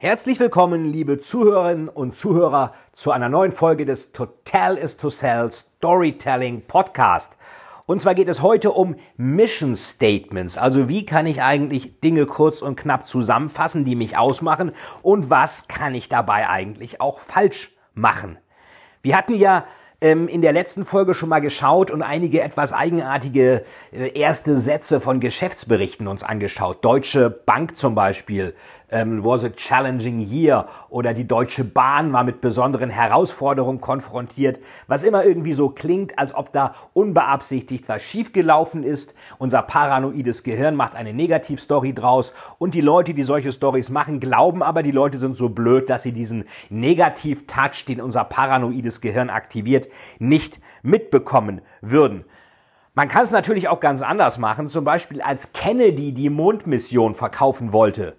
Herzlich willkommen, liebe Zuhörerinnen und Zuhörer, zu einer neuen Folge des Total is to Sell Storytelling Podcast. Und zwar geht es heute um Mission Statements. Also wie kann ich eigentlich Dinge kurz und knapp zusammenfassen, die mich ausmachen und was kann ich dabei eigentlich auch falsch machen. Wir hatten ja ähm, in der letzten Folge schon mal geschaut und einige etwas eigenartige äh, erste Sätze von Geschäftsberichten uns angeschaut. Deutsche Bank zum Beispiel, ähm, was a challenging year oder die Deutsche Bahn war mit besonderen Herausforderungen konfrontiert, was immer irgendwie so klingt, als ob da unbeabsichtigt was schiefgelaufen ist. Unser paranoides Gehirn macht eine Negativstory draus und die Leute, die solche Stories machen, glauben aber, die Leute sind so blöd, dass sie diesen Negativ-Touch, den unser paranoides Gehirn aktiviert, nicht mitbekommen würden. Man kann es natürlich auch ganz anders machen, zum Beispiel als Kennedy die Mondmission verkaufen wollte.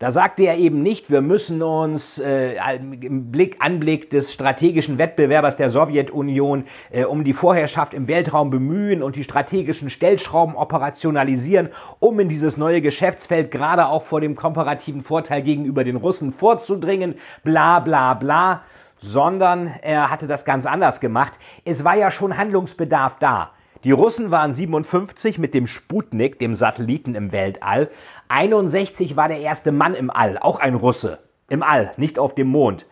Da sagte er eben nicht, wir müssen uns äh, im Blick, Anblick des strategischen Wettbewerbers der Sowjetunion äh, um die Vorherrschaft im Weltraum bemühen und die strategischen Stellschrauben operationalisieren, um in dieses neue Geschäftsfeld gerade auch vor dem komparativen Vorteil gegenüber den Russen vorzudringen, bla bla bla, sondern er hatte das ganz anders gemacht. Es war ja schon Handlungsbedarf da. Die Russen waren 57 mit dem Sputnik, dem Satelliten im Weltall. 61 war der erste Mann im All, auch ein Russe. Im All, nicht auf dem Mond.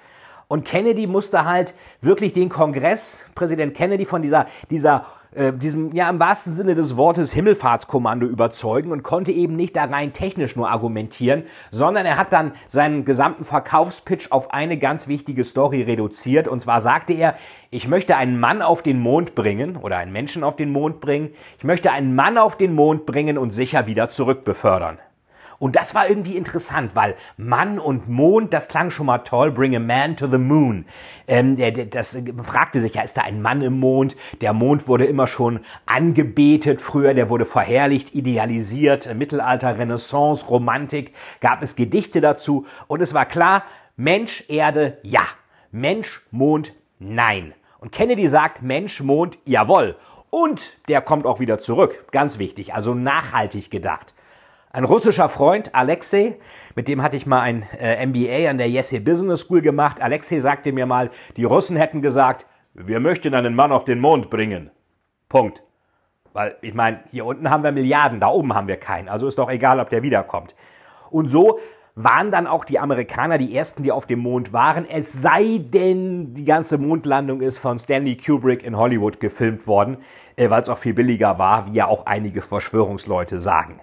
Und Kennedy musste halt wirklich den Kongress, Präsident Kennedy von dieser, dieser äh, diesem, ja, im wahrsten Sinne des Wortes Himmelfahrtskommando überzeugen und konnte eben nicht da rein technisch nur argumentieren, sondern er hat dann seinen gesamten Verkaufspitch auf eine ganz wichtige Story reduziert. Und zwar sagte er, ich möchte einen Mann auf den Mond bringen oder einen Menschen auf den Mond bringen. Ich möchte einen Mann auf den Mond bringen und sicher wieder zurückbefördern. Und das war irgendwie interessant, weil Mann und Mond, das klang schon mal toll, bring a man to the moon. Ähm, das fragte sich ja, ist da ein Mann im Mond? Der Mond wurde immer schon angebetet früher, der wurde verherrlicht, idealisiert, Mittelalter, Renaissance, Romantik, gab es Gedichte dazu und es war klar, Mensch, Erde, ja. Mensch, Mond, nein. Und Kennedy sagt, Mensch, Mond, jawohl. Und der kommt auch wieder zurück. Ganz wichtig, also nachhaltig gedacht. Ein russischer Freund, Alexei, mit dem hatte ich mal ein äh, MBA an der Yesse Business School gemacht. Alexei sagte mir mal, die Russen hätten gesagt, wir möchten einen Mann auf den Mond bringen. Punkt. Weil, ich meine, hier unten haben wir Milliarden, da oben haben wir keinen. Also ist doch egal, ob der wiederkommt. Und so waren dann auch die Amerikaner die ersten, die auf dem Mond waren. Es sei denn, die ganze Mondlandung ist von Stanley Kubrick in Hollywood gefilmt worden, äh, weil es auch viel billiger war, wie ja auch einige Verschwörungsleute sagen.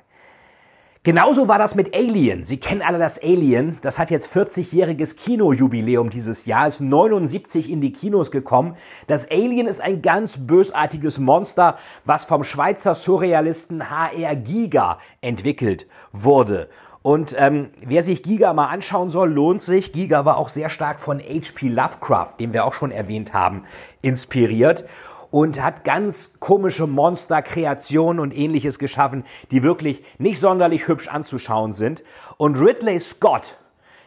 Genauso war das mit Alien. Sie kennen alle das Alien. Das hat jetzt 40-jähriges Kinojubiläum dieses Jahr, ist 79 in die Kinos gekommen. Das Alien ist ein ganz bösartiges Monster, was vom Schweizer Surrealisten HR Giga entwickelt wurde. Und ähm, wer sich Giga mal anschauen soll, lohnt sich. Giga war auch sehr stark von H.P. Lovecraft, den wir auch schon erwähnt haben, inspiriert und hat ganz komische Monsterkreationen und ähnliches geschaffen, die wirklich nicht sonderlich hübsch anzuschauen sind. Und Ridley Scott,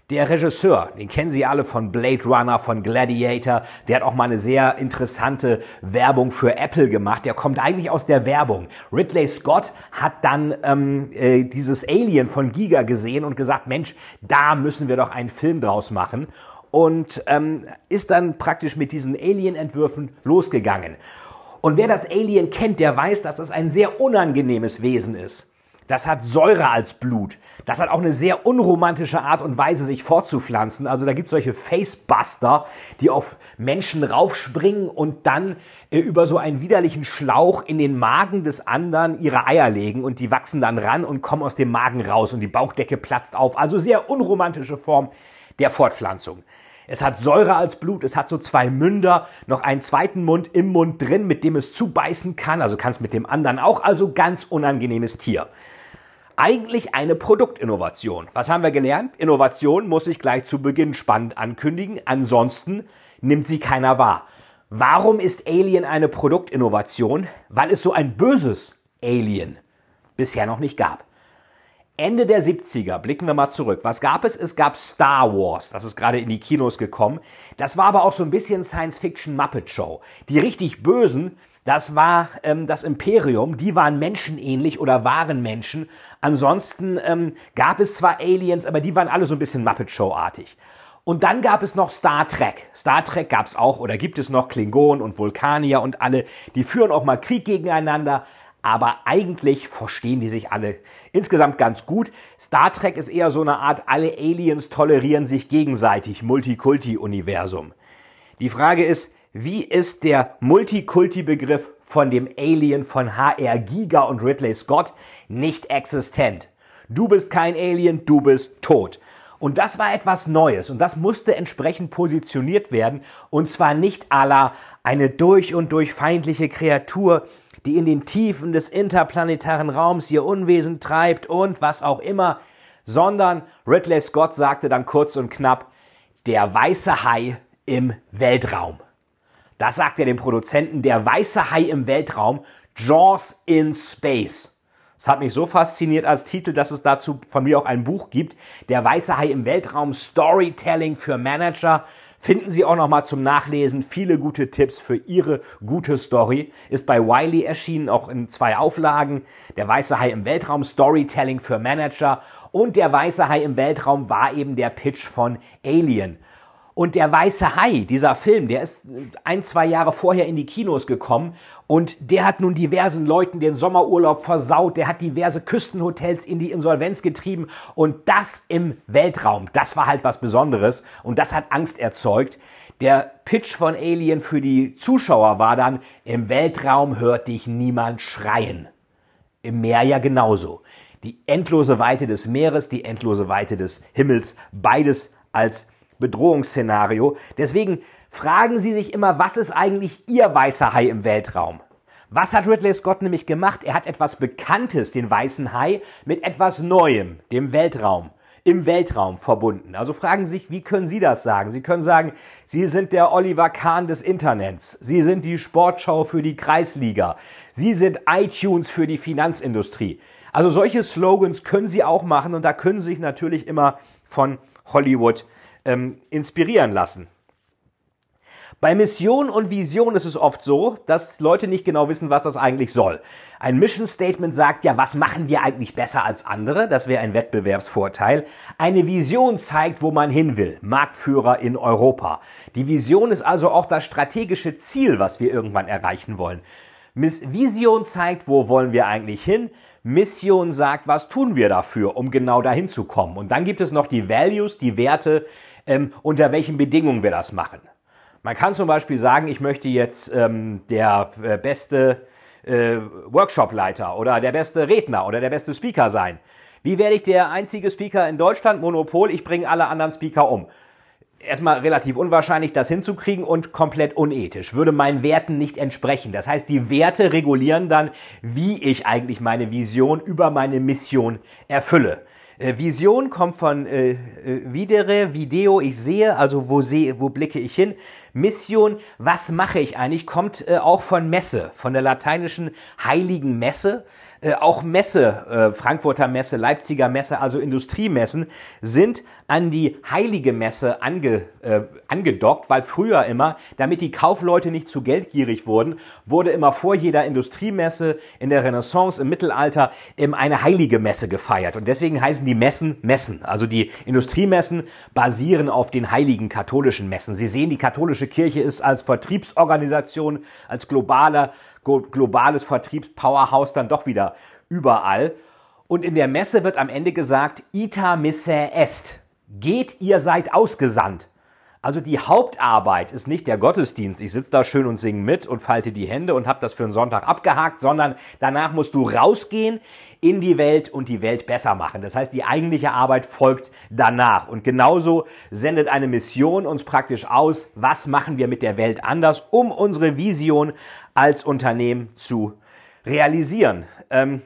der Regisseur, den kennen Sie alle von Blade Runner, von Gladiator, der hat auch mal eine sehr interessante Werbung für Apple gemacht. Der kommt eigentlich aus der Werbung. Ridley Scott hat dann ähm, äh, dieses Alien von Giga gesehen und gesagt, Mensch, da müssen wir doch einen Film draus machen und ähm, ist dann praktisch mit diesen Alien-Entwürfen losgegangen. Und wer das Alien kennt, der weiß, dass es ein sehr unangenehmes Wesen ist. Das hat Säure als Blut. Das hat auch eine sehr unromantische Art und Weise, sich fortzupflanzen. Also da gibt es solche Facebuster, die auf Menschen raufspringen und dann äh, über so einen widerlichen Schlauch in den Magen des anderen ihre Eier legen und die wachsen dann ran und kommen aus dem Magen raus und die Bauchdecke platzt auf. Also sehr unromantische Form der Fortpflanzung. Es hat Säure als Blut, es hat so zwei Münder, noch einen zweiten Mund im Mund drin, mit dem es zubeißen kann, also kann es mit dem anderen auch, also ganz unangenehmes Tier. Eigentlich eine Produktinnovation. Was haben wir gelernt? Innovation muss sich gleich zu Beginn spannend ankündigen, ansonsten nimmt sie keiner wahr. Warum ist Alien eine Produktinnovation? Weil es so ein böses Alien bisher noch nicht gab. Ende der 70er, blicken wir mal zurück. Was gab es? Es gab Star Wars, das ist gerade in die Kinos gekommen. Das war aber auch so ein bisschen Science-Fiction-Muppet-Show. Die richtig Bösen, das war ähm, das Imperium, die waren menschenähnlich oder waren Menschen. Ansonsten ähm, gab es zwar Aliens, aber die waren alle so ein bisschen Muppet-Show-artig. Und dann gab es noch Star Trek. Star Trek gab es auch oder gibt es noch Klingonen und Vulkanier und alle, die führen auch mal Krieg gegeneinander aber eigentlich verstehen die sich alle insgesamt ganz gut. Star Trek ist eher so eine Art, alle Aliens tolerieren sich gegenseitig, Multikulti-Universum. Die Frage ist, wie ist der Multikulti-Begriff von dem Alien von HR Giga und Ridley Scott nicht existent? Du bist kein Alien, du bist tot. Und das war etwas Neues und das musste entsprechend positioniert werden und zwar nicht à la eine durch und durch feindliche Kreatur, die in den Tiefen des interplanetaren Raums ihr Unwesen treibt und was auch immer, sondern Ridley Scott sagte dann kurz und knapp, der weiße Hai im Weltraum. Das sagt er dem Produzenten, der weiße Hai im Weltraum, Jaws in Space. Das hat mich so fasziniert als Titel, dass es dazu von mir auch ein Buch gibt, Der weiße Hai im Weltraum, Storytelling für Manager finden Sie auch noch mal zum Nachlesen viele gute Tipps für Ihre gute Story. Ist bei Wiley erschienen, auch in zwei Auflagen. Der Weiße Hai im Weltraum, Storytelling für Manager. Und der Weiße Hai im Weltraum war eben der Pitch von Alien. Und der Weiße Hai, dieser Film, der ist ein, zwei Jahre vorher in die Kinos gekommen und der hat nun diversen Leuten den Sommerurlaub versaut, der hat diverse Küstenhotels in die Insolvenz getrieben und das im Weltraum, das war halt was Besonderes und das hat Angst erzeugt. Der Pitch von Alien für die Zuschauer war dann, im Weltraum hört dich niemand schreien. Im Meer ja genauso. Die endlose Weite des Meeres, die endlose Weite des Himmels, beides als Bedrohungsszenario. Deswegen fragen Sie sich immer, was ist eigentlich Ihr weißer Hai im Weltraum? Was hat Ridley Scott nämlich gemacht? Er hat etwas Bekanntes, den weißen Hai, mit etwas Neuem, dem Weltraum, im Weltraum verbunden. Also fragen Sie sich, wie können Sie das sagen? Sie können sagen, Sie sind der Oliver Kahn des Internets. Sie sind die Sportschau für die Kreisliga. Sie sind iTunes für die Finanzindustrie. Also solche Slogans können Sie auch machen und da können Sie sich natürlich immer von Hollywood ähm, inspirieren lassen. Bei Mission und Vision ist es oft so, dass Leute nicht genau wissen, was das eigentlich soll. Ein Mission Statement sagt ja, was machen wir eigentlich besser als andere? Das wäre ein Wettbewerbsvorteil. Eine Vision zeigt, wo man hin will. Marktführer in Europa. Die Vision ist also auch das strategische Ziel, was wir irgendwann erreichen wollen. Vision zeigt, wo wollen wir eigentlich hin? Mission sagt, was tun wir dafür, um genau dahin zu kommen. Und dann gibt es noch die Values, die Werte, ähm, unter welchen Bedingungen wir das machen. Man kann zum Beispiel sagen, ich möchte jetzt ähm, der äh, beste äh, Workshopleiter oder der beste Redner oder der beste Speaker sein. Wie werde ich der einzige Speaker in Deutschland? Monopol, ich bringe alle anderen Speaker um. Erstmal relativ unwahrscheinlich, das hinzukriegen und komplett unethisch. Würde meinen Werten nicht entsprechen. Das heißt, die Werte regulieren dann, wie ich eigentlich meine Vision über meine Mission erfülle. Äh, Vision kommt von äh, äh, videre, Video, ich sehe, also wo sehe, wo blicke ich hin. Mission, was mache ich eigentlich, kommt äh, auch von Messe, von der lateinischen heiligen Messe. Äh, auch Messe, äh, Frankfurter Messe, Leipziger Messe, also Industriemessen, sind an die heilige Messe ange, äh, angedockt, weil früher immer, damit die Kaufleute nicht zu geldgierig wurden, wurde immer vor jeder Industriemesse in der Renaissance, im Mittelalter, eben eine heilige Messe gefeiert. Und deswegen heißen die Messen Messen. Also die Industriemessen basieren auf den heiligen katholischen Messen. Sie sehen, die katholische Kirche ist als Vertriebsorganisation, als globaler globales Vertriebspowerhouse dann doch wieder überall. Und in der Messe wird am Ende gesagt, ita misse est. Geht, ihr seid ausgesandt. Also die Hauptarbeit ist nicht der Gottesdienst. Ich sitze da schön und singe mit und falte die Hände und habe das für einen Sonntag abgehakt, sondern danach musst du rausgehen in die Welt und die Welt besser machen. Das heißt, die eigentliche Arbeit folgt danach. Und genauso sendet eine Mission uns praktisch aus, was machen wir mit der Welt anders, um unsere Vision als Unternehmen zu realisieren. Ähm,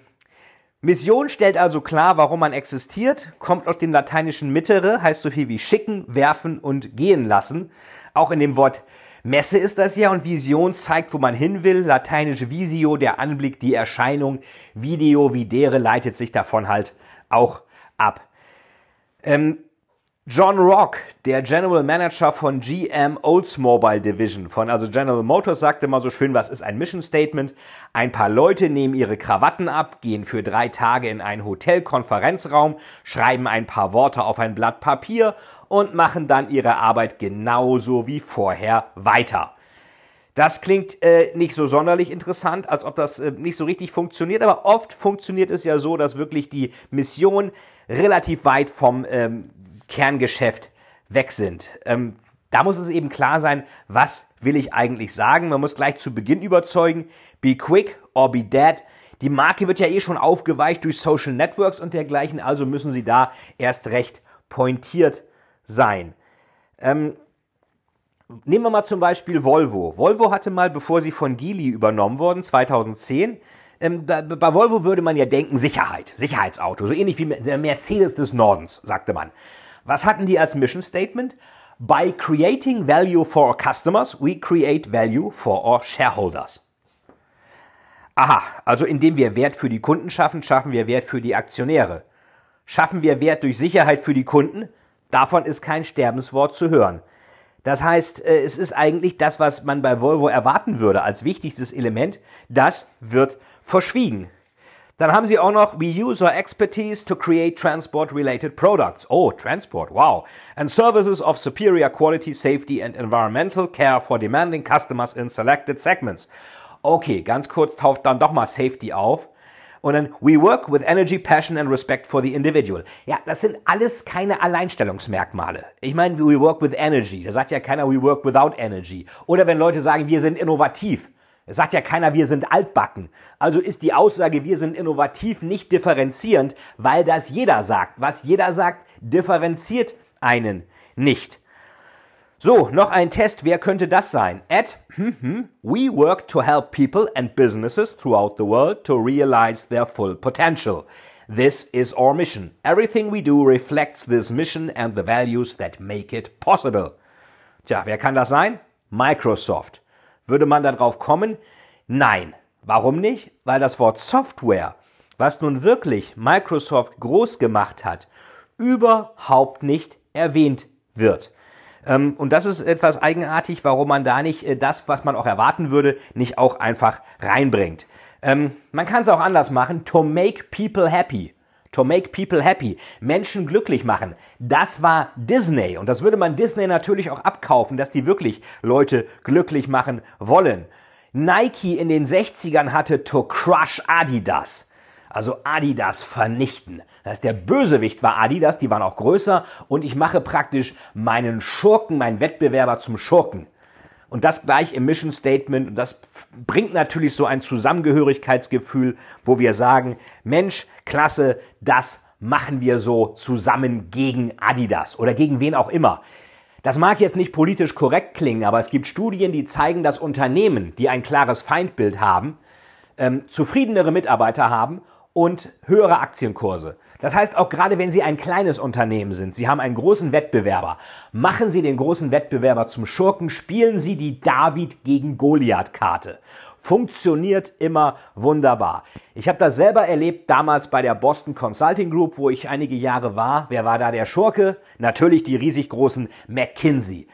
Mission stellt also klar, warum man existiert, kommt aus dem lateinischen mittere, heißt so viel wie schicken, werfen und gehen lassen. Auch in dem Wort Messe ist das ja und Vision zeigt, wo man hin will. Lateinisch Visio, der Anblick, die Erscheinung. Video, videre, leitet sich davon halt auch ab. Ähm, John Rock, der General Manager von GM Oldsmobile Division von also General Motors, sagte mal so schön, was ist ein Mission Statement? Ein paar Leute nehmen ihre Krawatten ab, gehen für drei Tage in einen Hotel-Konferenzraum, schreiben ein paar Worte auf ein Blatt Papier und machen dann ihre Arbeit genauso wie vorher weiter. Das klingt äh, nicht so sonderlich interessant, als ob das äh, nicht so richtig funktioniert, aber oft funktioniert es ja so, dass wirklich die Mission relativ weit vom ähm, Kerngeschäft weg sind. Ähm, da muss es eben klar sein, was will ich eigentlich sagen. Man muss gleich zu Beginn überzeugen, be quick or be dead. Die Marke wird ja eh schon aufgeweicht durch Social Networks und dergleichen, also müssen sie da erst recht pointiert sein. Ähm, nehmen wir mal zum Beispiel Volvo. Volvo hatte mal, bevor sie von Geely übernommen wurden, 2010, ähm, bei, bei Volvo würde man ja denken, Sicherheit, Sicherheitsauto, so ähnlich wie der Mercedes des Nordens, sagte man. Was hatten die als Mission Statement? By creating value for our customers, we create value for our shareholders. Aha, also indem wir Wert für die Kunden schaffen, schaffen wir Wert für die Aktionäre. Schaffen wir Wert durch Sicherheit für die Kunden? Davon ist kein Sterbenswort zu hören. Das heißt, äh, es ist eigentlich das, was man bei Volvo erwarten würde als wichtigstes Element, das wird verschwiegen. Dann haben sie auch noch, we use our expertise to create transport-related products. Oh, Transport, wow. And services of superior quality, safety and environmental care for demanding customers in selected segments. Okay, ganz kurz taucht dann doch mal Safety auf. Und dann, we work with energy, passion and respect for the individual. Ja, das sind alles keine Alleinstellungsmerkmale. Ich meine, we work with energy. Da sagt ja keiner, we work without energy. Oder wenn Leute sagen, wir sind innovativ. Es sagt ja keiner, wir sind altbacken. Also ist die Aussage, wir sind innovativ nicht differenzierend, weil das jeder sagt. Was jeder sagt, differenziert einen nicht. So, noch ein Test. Wer könnte das sein? At hm, hm, We work to help people and businesses throughout the world to realize their full potential. This is our mission. Everything we do reflects this mission and the values that make it possible. Tja, wer kann das sein? Microsoft. Würde man darauf kommen? Nein. Warum nicht? Weil das Wort Software, was nun wirklich Microsoft groß gemacht hat, überhaupt nicht erwähnt wird. Ähm, und das ist etwas eigenartig, warum man da nicht äh, das, was man auch erwarten würde, nicht auch einfach reinbringt. Ähm, man kann es auch anders machen. To make people happy. To make people happy. Menschen glücklich machen. Das war Disney. Und das würde man Disney natürlich auch abkaufen, dass die wirklich Leute glücklich machen wollen. Nike in den 60ern hatte To crush Adidas. Also Adidas vernichten. Das heißt, der Bösewicht war Adidas, die waren auch größer und ich mache praktisch meinen Schurken, meinen Wettbewerber zum Schurken. Und das gleich im Mission Statement. Und das bringt natürlich so ein Zusammengehörigkeitsgefühl, wo wir sagen, Mensch, klasse, das machen wir so zusammen gegen Adidas oder gegen wen auch immer. Das mag jetzt nicht politisch korrekt klingen, aber es gibt Studien, die zeigen, dass Unternehmen, die ein klares Feindbild haben, ähm, zufriedenere Mitarbeiter haben und höhere Aktienkurse. Das heißt, auch gerade wenn Sie ein kleines Unternehmen sind, Sie haben einen großen Wettbewerber, machen Sie den großen Wettbewerber zum Schurken, spielen Sie die David gegen Goliath-Karte. Funktioniert immer wunderbar. Ich habe das selber erlebt damals bei der Boston Consulting Group, wo ich einige Jahre war. Wer war da der Schurke? Natürlich die riesig großen McKinsey.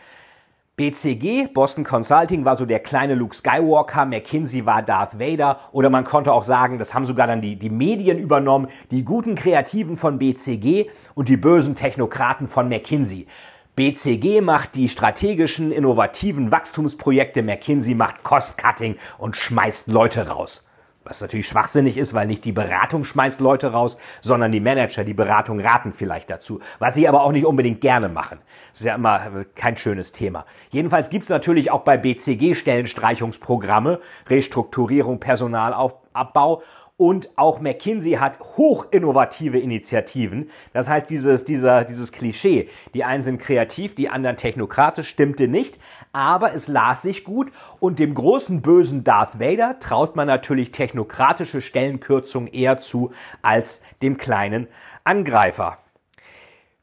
BCG, Boston Consulting, war so der kleine Luke Skywalker, McKinsey war Darth Vader oder man konnte auch sagen, das haben sogar dann die, die Medien übernommen, die guten Kreativen von BCG und die bösen Technokraten von McKinsey. BCG macht die strategischen, innovativen Wachstumsprojekte, McKinsey macht Cost-Cutting und schmeißt Leute raus. Was natürlich schwachsinnig ist, weil nicht die Beratung schmeißt Leute raus, sondern die Manager, die Beratung raten vielleicht dazu. Was sie aber auch nicht unbedingt gerne machen. Das ist ja immer äh, kein schönes Thema. Jedenfalls gibt es natürlich auch bei BCG Stellenstreichungsprogramme, Restrukturierung, Personalabbau. Und auch McKinsey hat hochinnovative Initiativen. Das heißt, dieses, dieser, dieses Klischee, die einen sind kreativ, die anderen technokratisch, stimmte nicht. Aber es las sich gut und dem großen bösen Darth Vader traut man natürlich technokratische Stellenkürzungen eher zu als dem kleinen Angreifer.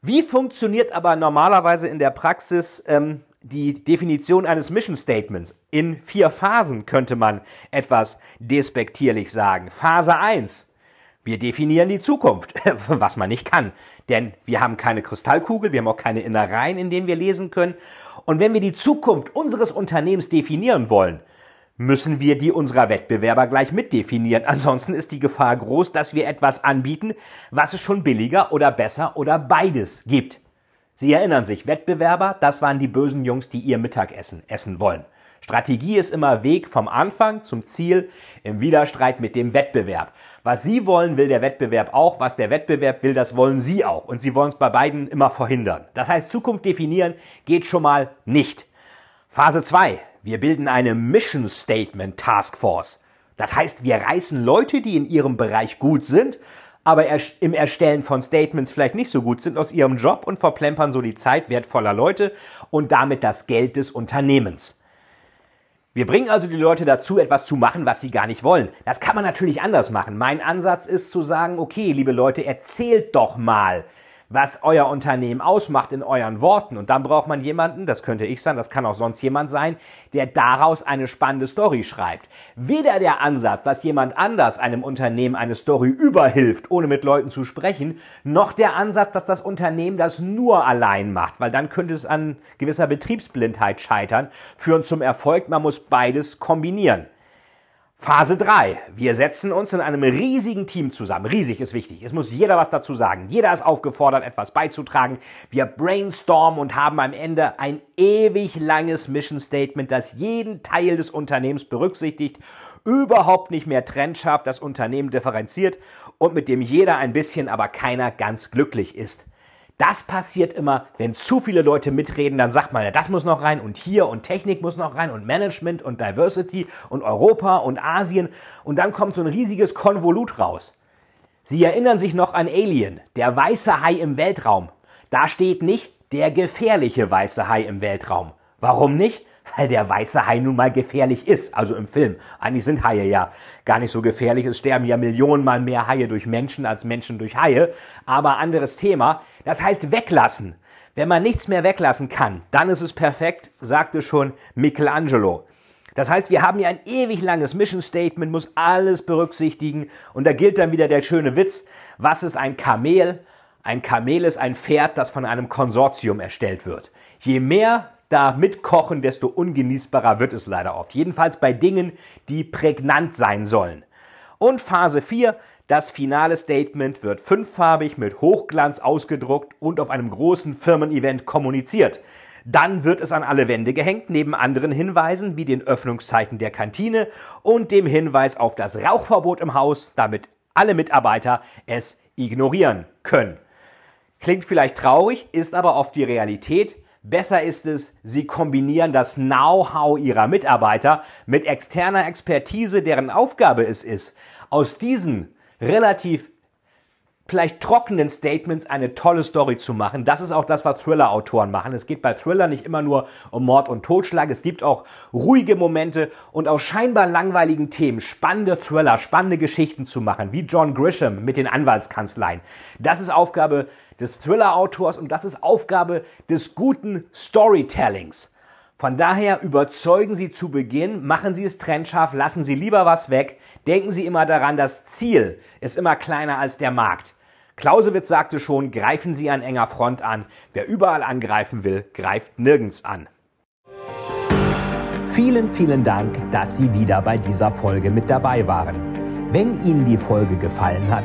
Wie funktioniert aber normalerweise in der Praxis ähm, die Definition eines Mission Statements. In vier Phasen könnte man etwas despektierlich sagen. Phase 1. Wir definieren die Zukunft, was man nicht kann. Denn wir haben keine Kristallkugel, wir haben auch keine Innereien, in denen wir lesen können. Und wenn wir die Zukunft unseres Unternehmens definieren wollen, müssen wir die unserer Wettbewerber gleich mitdefinieren. Ansonsten ist die Gefahr groß, dass wir etwas anbieten, was es schon billiger oder besser oder beides gibt. Sie erinnern sich, Wettbewerber, das waren die bösen Jungs, die ihr Mittagessen essen wollen. Strategie ist immer Weg vom Anfang zum Ziel im Widerstreit mit dem Wettbewerb. Was Sie wollen, will der Wettbewerb auch. Was der Wettbewerb will, das wollen Sie auch. Und Sie wollen es bei beiden immer verhindern. Das heißt, Zukunft definieren geht schon mal nicht. Phase 2. Wir bilden eine Mission Statement Task Force. Das heißt, wir reißen Leute, die in ihrem Bereich gut sind, aber im Erstellen von Statements vielleicht nicht so gut sind aus ihrem Job und verplempern so die Zeit wertvoller Leute und damit das Geld des Unternehmens. Wir bringen also die Leute dazu, etwas zu machen, was sie gar nicht wollen. Das kann man natürlich anders machen. Mein Ansatz ist zu sagen, okay, liebe Leute, erzählt doch mal, was euer Unternehmen ausmacht in euren Worten. Und dann braucht man jemanden, das könnte ich sein, das kann auch sonst jemand sein, der daraus eine spannende Story schreibt. Weder der Ansatz, dass jemand anders einem Unternehmen eine Story überhilft, ohne mit Leuten zu sprechen, noch der Ansatz, dass das Unternehmen das nur allein macht, weil dann könnte es an gewisser Betriebsblindheit scheitern, führen zum Erfolg. Man muss beides kombinieren. Phase 3. Wir setzen uns in einem riesigen Team zusammen. Riesig ist wichtig. Es muss jeder was dazu sagen. Jeder ist aufgefordert, etwas beizutragen. Wir brainstormen und haben am Ende ein ewig langes Mission Statement, das jeden Teil des Unternehmens berücksichtigt, überhaupt nicht mehr trennscharf das Unternehmen differenziert und mit dem jeder ein bisschen, aber keiner ganz glücklich ist. Das passiert immer, wenn zu viele Leute mitreden, dann sagt man ja, das muss noch rein und hier und Technik muss noch rein und Management und Diversity und Europa und Asien und dann kommt so ein riesiges Konvolut raus. Sie erinnern sich noch an Alien, der weiße Hai im Weltraum. Da steht nicht der gefährliche weiße Hai im Weltraum. Warum nicht? Weil der weiße Hai nun mal gefährlich ist, also im Film. Eigentlich sind Haie ja gar nicht so gefährlich. Es sterben ja Millionenmal mehr Haie durch Menschen als Menschen durch Haie. Aber anderes Thema. Das heißt weglassen. Wenn man nichts mehr weglassen kann, dann ist es perfekt, sagte schon Michelangelo. Das heißt, wir haben hier ein ewig langes Mission Statement, muss alles berücksichtigen. Und da gilt dann wieder der schöne Witz. Was ist ein Kamel? Ein Kamel ist ein Pferd, das von einem Konsortium erstellt wird. Je mehr da mitkochen, desto ungenießbarer wird es leider oft. Jedenfalls bei Dingen, die prägnant sein sollen. Und Phase 4, das finale Statement wird fünffarbig mit Hochglanz ausgedruckt und auf einem großen Firmen-Event kommuniziert. Dann wird es an alle Wände gehängt, neben anderen Hinweisen wie den Öffnungszeiten der Kantine und dem Hinweis auf das Rauchverbot im Haus, damit alle Mitarbeiter es ignorieren können. Klingt vielleicht traurig, ist aber oft die Realität. Besser ist es, sie kombinieren das Know-how ihrer Mitarbeiter mit externer Expertise, deren Aufgabe es ist, aus diesen relativ vielleicht trockenen Statements eine tolle Story zu machen. Das ist auch das, was Thriller-Autoren machen. Es geht bei Thriller nicht immer nur um Mord und Totschlag. Es gibt auch ruhige Momente und aus scheinbar langweiligen Themen spannende Thriller, spannende Geschichten zu machen, wie John Grisham mit den Anwaltskanzleien. Das ist Aufgabe des Thriller-Autors und das ist Aufgabe des guten Storytellings. Von daher überzeugen Sie zu Beginn, machen Sie es trennscharf, lassen Sie lieber was weg, denken Sie immer daran, das Ziel ist immer kleiner als der Markt. Clausewitz sagte schon, greifen Sie an enger Front an. Wer überall angreifen will, greift nirgends an. Vielen, vielen Dank, dass Sie wieder bei dieser Folge mit dabei waren. Wenn Ihnen die Folge gefallen hat,